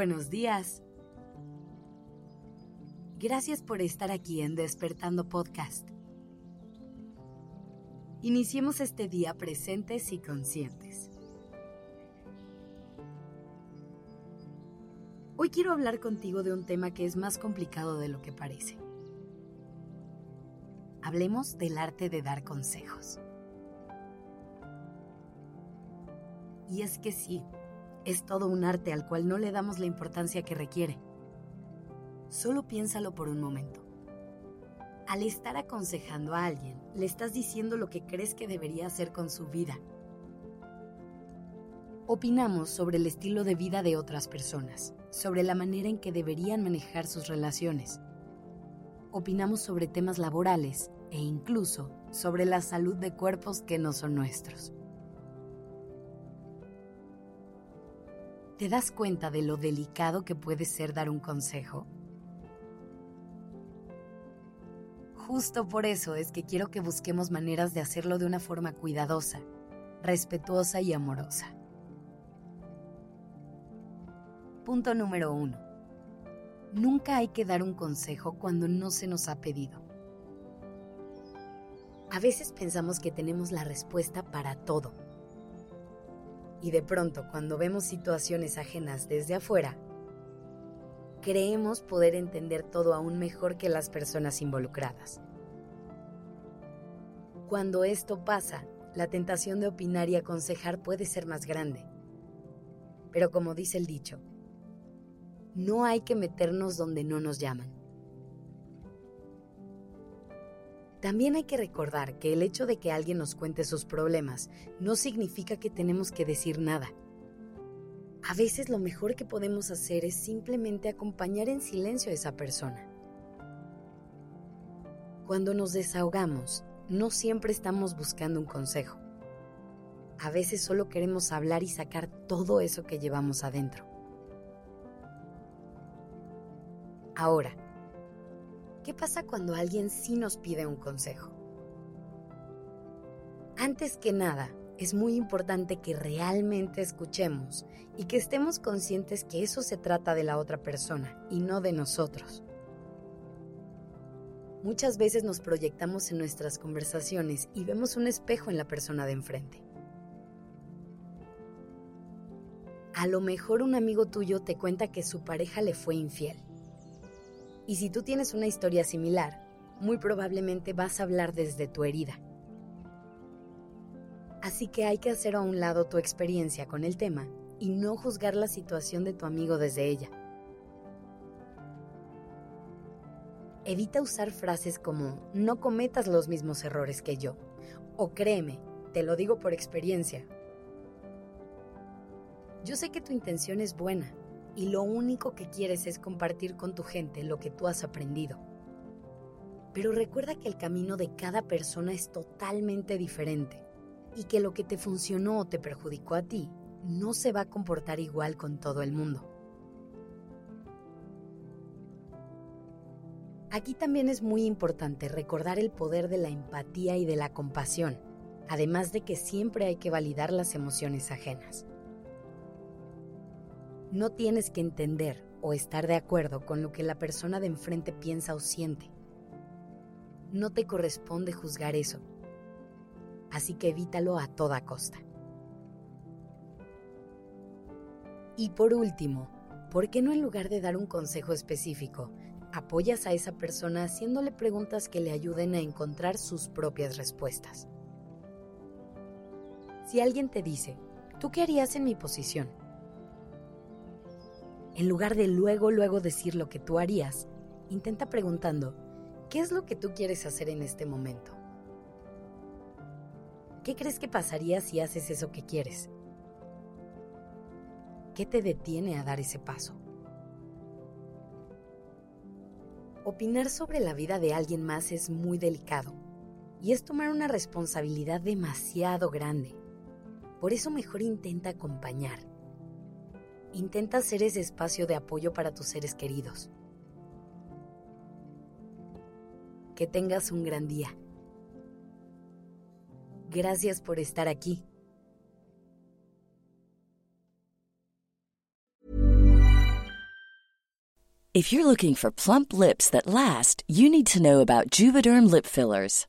Buenos días. Gracias por estar aquí en Despertando Podcast. Iniciemos este día presentes y conscientes. Hoy quiero hablar contigo de un tema que es más complicado de lo que parece. Hablemos del arte de dar consejos. Y es que sí, es todo un arte al cual no le damos la importancia que requiere. Solo piénsalo por un momento. Al estar aconsejando a alguien, le estás diciendo lo que crees que debería hacer con su vida. Opinamos sobre el estilo de vida de otras personas, sobre la manera en que deberían manejar sus relaciones. Opinamos sobre temas laborales e incluso sobre la salud de cuerpos que no son nuestros. ¿Te das cuenta de lo delicado que puede ser dar un consejo? Justo por eso es que quiero que busquemos maneras de hacerlo de una forma cuidadosa, respetuosa y amorosa. Punto número uno. Nunca hay que dar un consejo cuando no se nos ha pedido. A veces pensamos que tenemos la respuesta para todo y de pronto, cuando vemos situaciones ajenas desde afuera, creemos poder entender todo aún mejor que las personas involucradas. Cuando esto pasa, la tentación de opinar y aconsejar puede ser más grande. Pero como dice el dicho, no hay que meternos donde no nos llaman. También hay que recordar que el hecho de que alguien nos cuente sus problemas no significa que tenemos que decir nada. A veces lo mejor que podemos hacer es simplemente acompañar en silencio a esa persona. Cuando nos desahogamos, no siempre estamos buscando un consejo. A veces solo queremos hablar y sacar todo eso que llevamos adentro. Ahora, ¿Qué pasa cuando alguien sí nos pide un consejo? Antes que nada, es muy importante que realmente escuchemos y que estemos conscientes que eso se trata de la otra persona y no de nosotros. Muchas veces nos proyectamos en nuestras conversaciones y vemos un espejo en la persona de enfrente. A lo mejor un amigo tuyo te cuenta que su pareja le fue infiel y si tú tienes una historia similar, muy probablemente vas a hablar desde tu herida. Así que hay que hacer a un lado tu experiencia con el tema y no juzgar la situación de tu amigo desde ella. Evita usar frases como no cometas los mismos errores que yo o créeme, te lo digo por experiencia. Yo sé que tu intención es buena, y lo único que quieres es compartir con tu gente lo que tú has aprendido. Pero recuerda que el camino de cada persona es totalmente diferente y que lo que te funcionó o te perjudicó a ti no se va a comportar igual con todo el mundo. Aquí también es muy importante recordar el poder de la empatía y de la compasión, además de que siempre hay que validar las emociones ajenas. No tienes que entender o estar de acuerdo con lo que la persona de enfrente piensa o siente. No te corresponde juzgar eso. Así que evítalo a toda costa. Y por último, ¿por qué no en lugar de dar un consejo específico, apoyas a esa persona haciéndole preguntas que le ayuden a encontrar sus propias respuestas? Si alguien te dice, ¿tú qué harías en mi posición? En lugar de luego, luego decir lo que tú harías, intenta preguntando, ¿qué es lo que tú quieres hacer en este momento? ¿Qué crees que pasaría si haces eso que quieres? ¿Qué te detiene a dar ese paso? Opinar sobre la vida de alguien más es muy delicado y es tomar una responsabilidad demasiado grande. Por eso mejor intenta acompañar, Intenta ser ese espacio de apoyo para tus seres queridos. Que tengas un gran día. Gracias por estar aquí. If you're looking for plump lips that last, you need to know about Juvederm lip fillers.